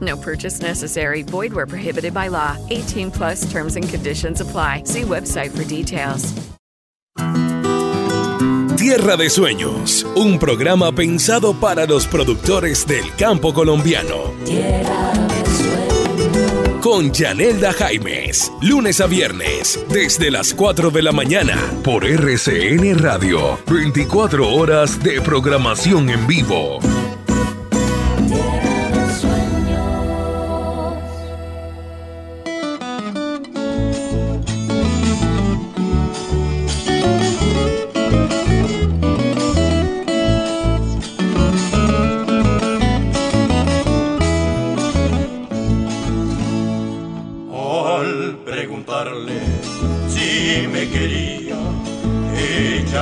No purchase necessary. Void where prohibited by law. 18 plus terms and conditions apply. See website for details. Tierra de Sueños, un programa pensado para los productores del campo colombiano. Con Yanelda Jaimes, lunes a viernes, desde las 4 de la mañana, por RCN Radio, 24 horas de programación en vivo.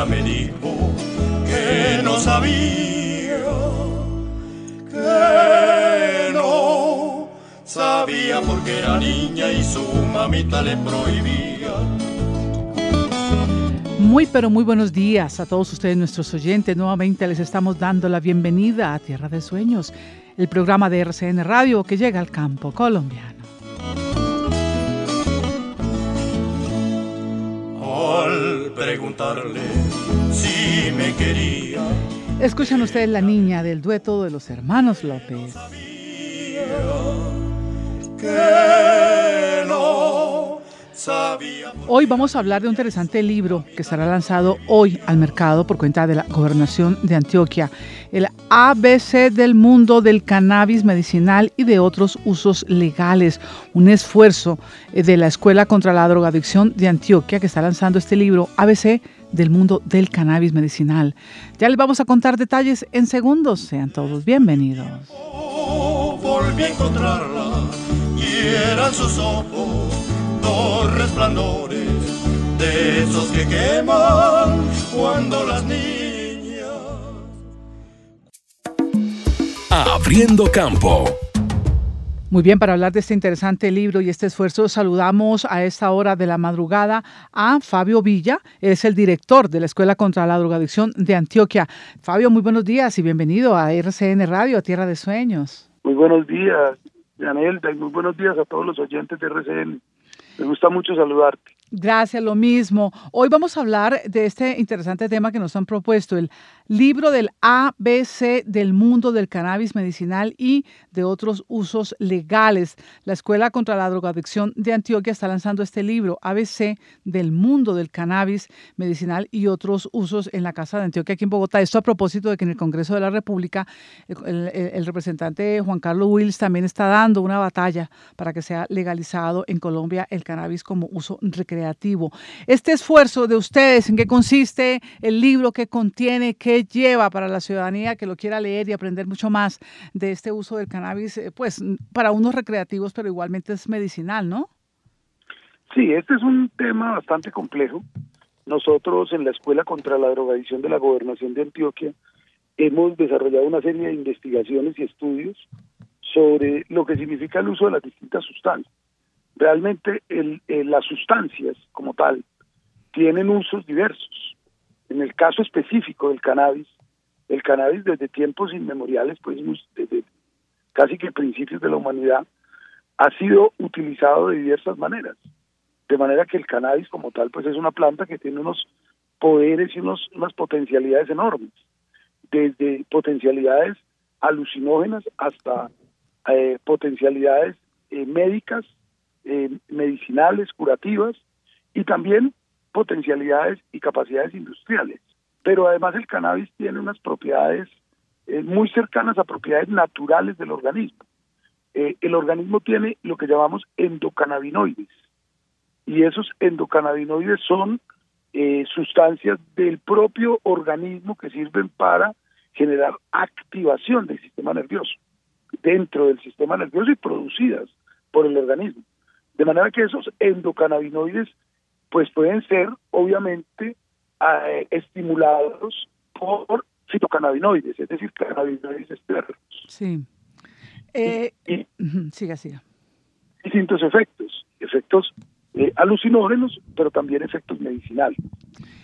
Me dijo que no sabía, que no sabía porque era niña y su mamita le prohibía. Muy pero muy buenos días a todos ustedes nuestros oyentes. Nuevamente les estamos dando la bienvenida a Tierra de Sueños, el programa de RCN Radio que llega al campo colombiano. Al preguntarle si me quería, Escuchan ustedes la niña del dueto de los hermanos López. que no sabía. Hoy vamos a hablar de un interesante libro que estará lanzado hoy al mercado por cuenta de la Gobernación de Antioquia, el ABC del mundo del cannabis medicinal y de otros usos legales, un esfuerzo eh, de la Escuela contra la Drogadicción de Antioquia que está lanzando este libro ABC del mundo del cannabis medicinal. Ya les vamos a contar detalles en segundos, sean todos bienvenidos. volví a encontrarla y eran sus ojos dos resplandores de esos que queman cuando las niñas Abriendo campo. Muy bien, para hablar de este interesante libro y este esfuerzo, saludamos a esta hora de la madrugada a Fabio Villa, es el director de la Escuela contra la Drogadicción de Antioquia. Fabio, muy buenos días y bienvenido a RCN Radio, a Tierra de Sueños. Muy buenos días, Yanelda, y muy buenos días a todos los oyentes de RCN. Me gusta mucho saludarte. Gracias, lo mismo. Hoy vamos a hablar de este interesante tema que nos han propuesto, el libro del ABC del mundo del cannabis medicinal y de otros usos legales. La Escuela contra la Drogadicción de Antioquia está lanzando este libro, ABC del mundo del cannabis medicinal y otros usos en la Casa de Antioquia aquí en Bogotá. Esto a propósito de que en el Congreso de la República el, representante Juan Carlos Wills también está dando una batalla para que sea legalizado en Colombia el cannabis como uso recreativo. Este esfuerzo de ustedes, ¿en qué consiste el libro que contiene, qué lleva para la ciudadanía que lo quiera leer y aprender mucho más de este uso del cannabis, eh, pues para unos recreativos, pero igualmente es medicinal, ¿no? Sí, este es un tema bastante complejo. Nosotros en la Escuela contra la Drogadicción de la Gobernación de Antioquia hemos desarrollado una serie de investigaciones y estudios sobre lo que significa el uso de las distintas sustancias. Realmente el- eh, las sustancias como tal tienen usos diversos. En el caso específico del cannabis, el cannabis desde tiempos inmemoriales, pues desde casi que principios de la humanidad, ha sido utilizado de diversas maneras. De manera que el cannabis como tal, pues es una planta que tiene unos poderes y unos, unas potencialidades enormes, desde potencialidades alucinógenas hasta eh, potencialidades eh, médicas, eh, medicinales, curativas y también potencialidades y capacidades industriales. Pero además el cannabis tiene unas propiedades eh, muy cercanas a propiedades naturales del organismo. Eh, el organismo tiene lo que llamamos endocannabinoides y esos endocannabinoides son eh, sustancias del propio organismo que sirven para generar activación del sistema nervioso dentro del sistema nervioso y producidas por el organismo. De manera que esos endocannabinoides pues pueden ser obviamente eh, estimulados por fitocannabinoides, es decir, cannabinoides externos. Sí. Eh, y, siga, siga. Distintos efectos, efectos eh, alucinógenos, pero también efectos medicinales.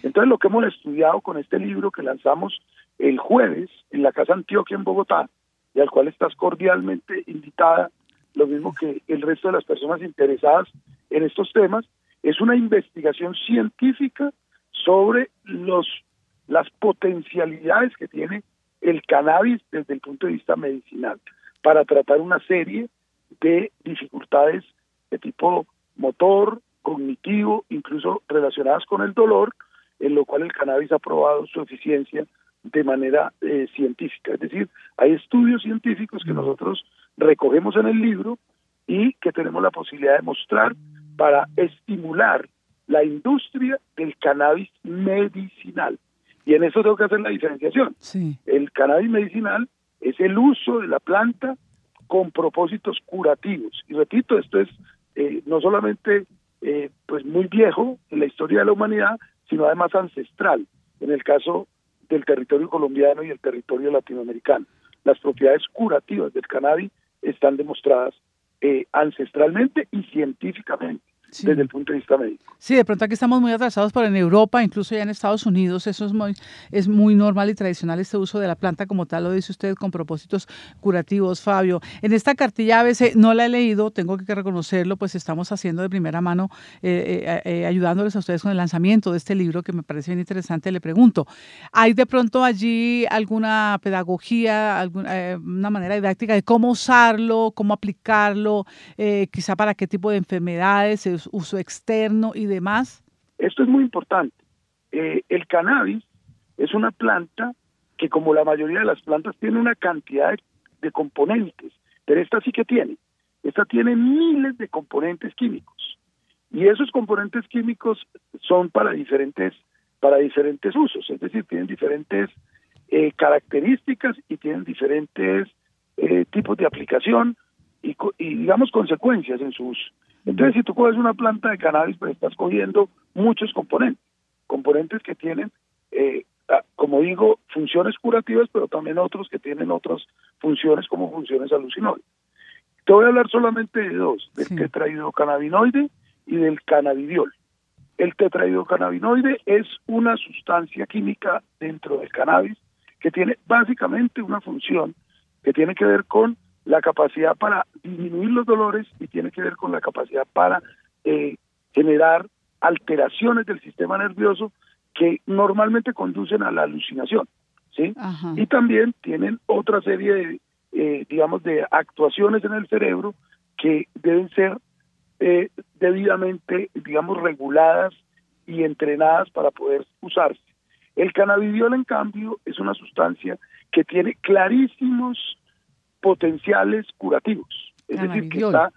Entonces, lo que hemos estudiado con este libro que lanzamos el jueves en la Casa Antioquia en Bogotá, y al cual estás cordialmente invitada, lo mismo que el resto de las personas interesadas en estos temas, es una investigación científica sobre los las potencialidades que tiene el cannabis desde el punto de vista medicinal para tratar una serie de dificultades de tipo motor, cognitivo, incluso relacionadas con el dolor, en lo cual el cannabis ha probado su eficiencia de manera eh, científica. Es decir, hay estudios científicos que nosotros recogemos en el libro y que tenemos la posibilidad de mostrar para estimular la industria del cannabis medicinal. Y en eso tengo que hacer la diferenciación. El cannabis medicinal es el uso de la planta con propósitos curativos. Y repito, esto es eh, no solamente eh, pues muy viejo en la historia de la humanidad, sino además ancestral, en el caso del territorio colombiano y el territorio latinoamericano. Las propiedades curativas del cannabis están demostradas eh, ancestralmente y científicamente desde el punto de vista médico. Sí, de pronto aquí estamos muy atrasados, pero en Europa, incluso ya en Estados Unidos, eso es muy, es muy normal y tradicional este uso de la planta como tal, lo dice usted, con propósitos curativos, Fabio. En esta cartilla a veces no la he leído, tengo que reconocerlo, pues estamos haciendo de primera mano, eh, eh, eh, ayudándoles a ustedes con el lanzamiento de este libro que me parece bien interesante. Le pregunto, ¿hay de pronto allí alguna pedagogía, alguna una manera didáctica de cómo usarlo, cómo aplicarlo, quizá para qué tipo de enfermedades? Uso externo y demás? Esto es muy importante. Eh, el cannabis es una planta que como la mayoría de las plantas tiene una cantidad de, componentes, pero esta sí que tiene. Esta tiene miles de componentes químicos y esos componentes químicos son para diferentes para diferentes usos, es decir, tienen diferentes eh, características y tienen diferentes eh, tipos de aplicación y, y, digamos consecuencias en su uso. Entonces, si tú coges una planta de cannabis, pues estás cogiendo muchos componentes, componentes que tienen, eh, ah, como digo, funciones curativas, pero también otros que tienen otras funciones como funciones alucinógenas. Te voy a hablar solamente de dos, del tetrahidrocannabinoide y del cannabidiol. El tetrahidrocannabinoide es una sustancia química dentro del cannabis que tiene básicamente una función que tiene que ver con la capacidad para disminuir los dolores y tiene que ver con la capacidad para eh, generar alteraciones del sistema nervioso que normalmente conducen a la alucinación, ¿sí? Y también tienen otra serie de, eh, digamos, de actuaciones en el cerebro que deben ser eh, debidamente, digamos, reguladas y entrenadas para poder usarse. El cannabidiol, en cambio, es una sustancia que tiene clarísimos potenciales curativos. Es decir, que está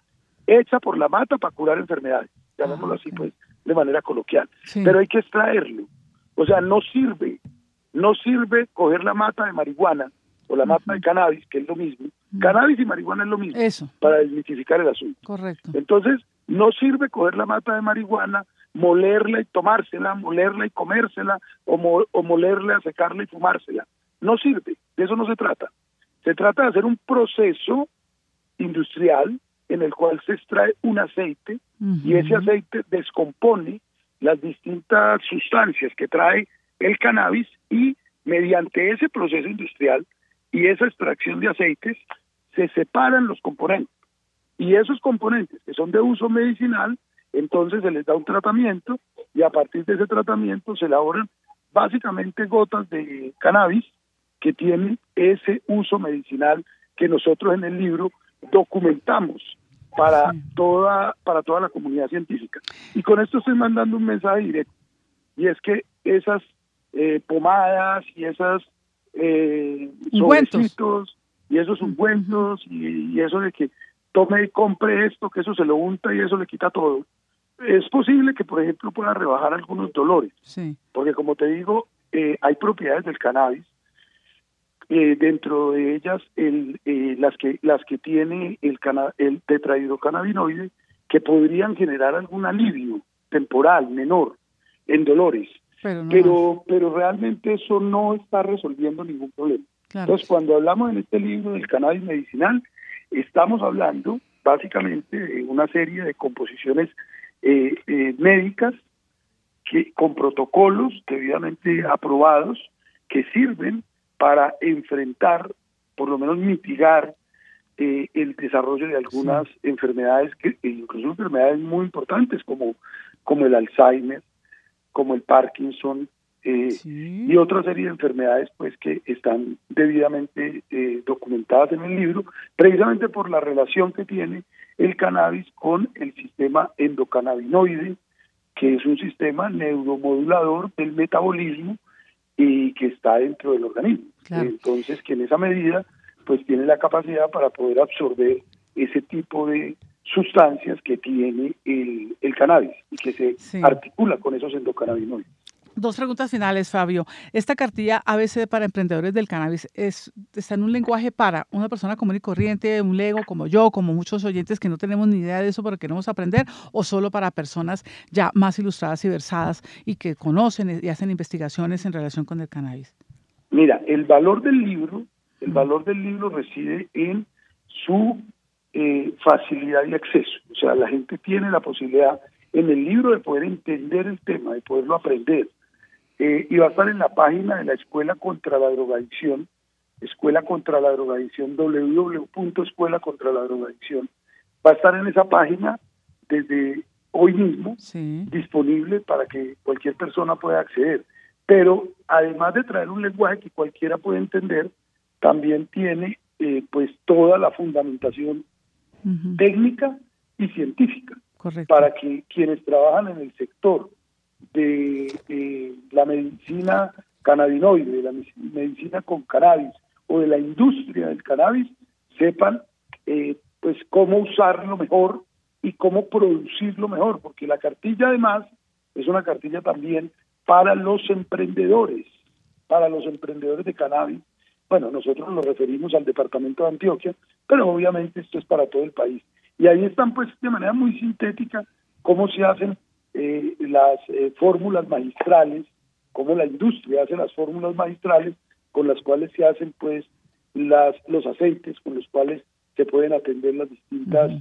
hecha por la mata para curar enfermedades, llamémoslo así pues de manera coloquial. Pero hay que extraerlo. O sea, no sirve, no sirve coger la mata de marihuana o la mata de cannabis, que es lo mismo. Cannabis y marihuana es lo mismo. Eso. Para desmitificar el asunto. Correcto. Entonces, no sirve coger la mata de marihuana, molerla y tomársela, molerla y comérsela, o, o molerla, secarla y fumársela. No sirve, de eso no se trata. Se trata de hacer un proceso industrial en el cual se extrae un aceite y ese aceite descompone las distintas sustancias que trae el cannabis y mediante ese proceso industrial y esa extracción de aceites se separan los componentes. Y esos componentes que son de uso medicinal, entonces se les da un tratamiento y a partir de ese tratamiento se elaboran básicamente gotas de cannabis que tienen ese uso medicinal que nosotros en el libro documentamos para toda para toda la comunidad científica. Y con esto estoy mandando un mensaje directo. y es que esas eh, pomadas y esas eh, y esos ungüentos y, y eso de que tome y compre esto, que eso se lo unta y eso le quita todo. Es posible que, por ejemplo, pueda rebajar algunos dolores, Sí. porque como te digo, eh, hay propiedades del cannabis, eh, dentro de ellas el, eh, las que las que tiene el, cana- el tetrahidrocannabinoide que podrían generar algún alivio temporal menor en dolores, Pero no pero pero realmente eso no está resolviendo ningún problema. Claro. Entonces, cuando hablamos en este libro del cannabis medicinal, estamos hablando básicamente de una serie de composiciones eh, eh, médicas que con protocolos debidamente aprobados que sirven para enfrentar, por lo menos mitigar eh, el desarrollo de algunas enfermedades, que e incluso enfermedades muy importantes como, como el Alzheimer, como el Parkinson eh, y otra serie de enfermedades pues que están debidamente eh, documentadas en el libro, precisamente por la relación que tiene el cannabis con el sistema endocannabinoide, que es un sistema neuromodulador del metabolismo y que está dentro del organismo. Claro. Entonces, que en esa medida, pues tiene la capacidad para poder absorber ese tipo de sustancias que tiene el, el cannabis y que se Sí. articula con esos endocannabinoides. Dos preguntas finales, Fabio. Esta cartilla ABC para emprendedores del cannabis es, está en un lenguaje para una persona común y corriente, un lego como yo, como muchos oyentes que no tenemos ni idea de eso pero queremos aprender, o solo para personas ya más ilustradas y versadas y que conocen y hacen investigaciones en relación con el cannabis. Mira, el valor del libro, el valor del libro reside en su eh, facilidad y acceso. O sea, la gente tiene la posibilidad en el libro de poder entender el tema, de poderlo aprender. Eh, y va a estar en la página de la Escuela contra la Drogadicción, Escuela contra la Drogadicción, www.escuela contra la Drogadicción. Va a estar en esa página desde hoy mismo, disponible para que cualquier persona pueda acceder. Pero además de traer un lenguaje que cualquiera puede entender, también tiene eh, pues toda la fundamentación técnica y científica para que quienes trabajan en el sector de eh, la medicina cannabinoide, de la me- medicina con cannabis o de la industria del cannabis sepan eh, pues cómo usarlo mejor y cómo producirlo mejor, porque la cartilla además es una cartilla también para los emprendedores, para los emprendedores de cannabis. Bueno, nosotros nos referimos al departamento de Antioquia, pero obviamente esto es para todo el país. Y ahí están pues de manera muy sintética cómo se hacen eh, las eh, fórmulas magistrales, cómo la industria hace las fórmulas magistrales con las cuales se hacen pues las los aceites con los cuales se pueden atender las distintas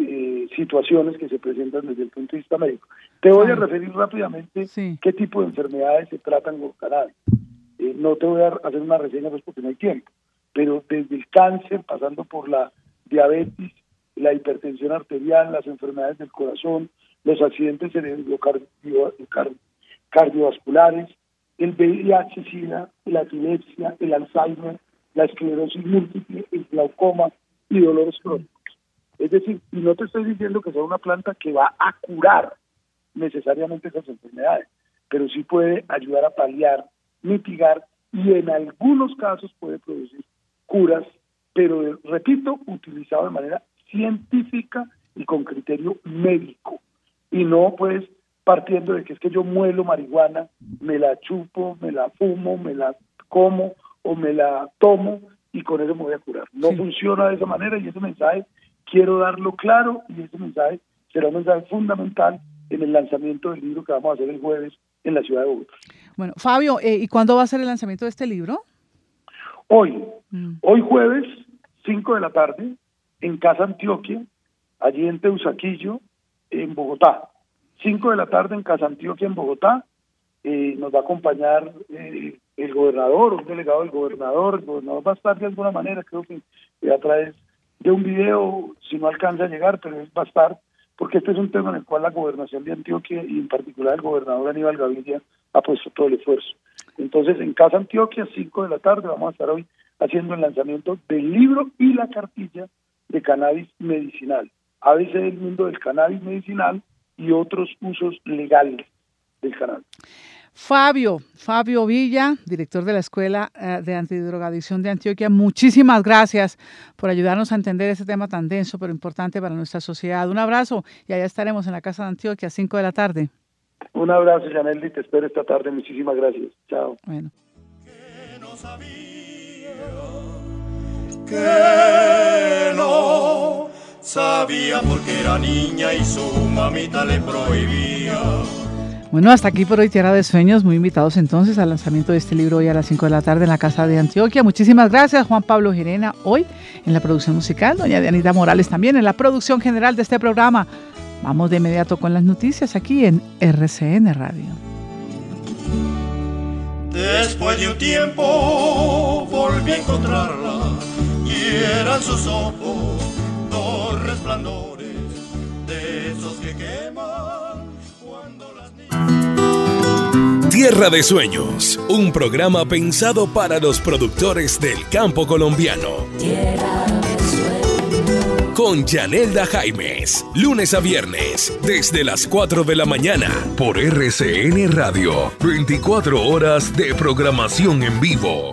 eh, situaciones que se presentan desde el punto de vista médico. Te voy a referir rápidamente qué tipo de enfermedades se tratan con cannabis. Eh, no te voy a hacer una reseña pues porque no hay tiempo, pero desde el cáncer, pasando por la diabetes, la hipertensión arterial, las enfermedades del corazón, los accidentes cardiovasculares, el VIH-Sida, la epilepsia, el Alzheimer, la esclerosis múltiple, el glaucoma y dolores crónicos. Es decir, y no te estoy diciendo que sea una planta que va a curar necesariamente esas enfermedades, pero sí puede ayudar a paliar, mitigar y en algunos casos puede producir curas, pero repito, utilizado de manera científica y con criterio médico y no pues partiendo de que es que yo muelo marihuana, me la chupo, me la fumo, me la como o me la tomo y con eso me voy a curar. No funciona de esa manera y ese mensaje quiero darlo claro y ese mensaje será un mensaje fundamental en el lanzamiento del libro que vamos a hacer el jueves en la ciudad de Bogotá. Bueno, Fabio, eh, ¿y cuándo va a ser el lanzamiento de este libro? Hoy, hoy jueves, 5 de la tarde, en Casa Antioquia, allí en Teusaquillo, en Bogotá. 5 de la tarde en Casa Antioquia, en Bogotá. Eh, nos va a acompañar eh, el gobernador, un delegado del gobernador. El gobernador va a estar de alguna manera, creo que eh, a través de un video, si no alcanza a llegar, pero va a estar, porque este es un tema en el cual la gobernación de Antioquia y en particular el gobernador Aníbal Gaviria ha puesto todo el esfuerzo. Entonces, en Casa Antioquia, 5 de la tarde, vamos a estar hoy haciendo el lanzamiento del libro y la cartilla de cannabis medicinal. ABC del mundo del cannabis medicinal y otros usos legales del canal. Fabio, Fabio Villa, director de la Escuela eh, de Antidrogadicción de Antioquia, muchísimas gracias por ayudarnos a entender este tema tan denso pero importante para nuestra sociedad. Un abrazo y allá estaremos en la Casa de Antioquia a 5 de la tarde. Un abrazo, Janelli, te espero esta tarde. Muchísimas gracias. Chao. Bueno. Que no sabía, que no sabía porque era niña y su mamita le prohibía. Bueno, hasta aquí por hoy Tierra de Sueños. Muy invitados entonces al lanzamiento de este libro hoy a las 5 de la tarde en la Casa de Antioquia. Muchísimas gracias Juan Pablo Girena hoy en la producción musical, doña Dianita Morales también en la producción general de este programa. Vamos de inmediato con las noticias aquí en RCN Radio. Después de un tiempo volví a encontrarla y eran sus ojos resplandores de esos que queman cuando las niñas... Tierra de Sueños, un programa pensado para los productores del campo colombiano. Tierra de sueños. Con Yanelda Jaimes, lunes a viernes, desde las 4 de la mañana, por RCN Radio, 24 horas de programación en vivo.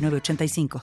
906985.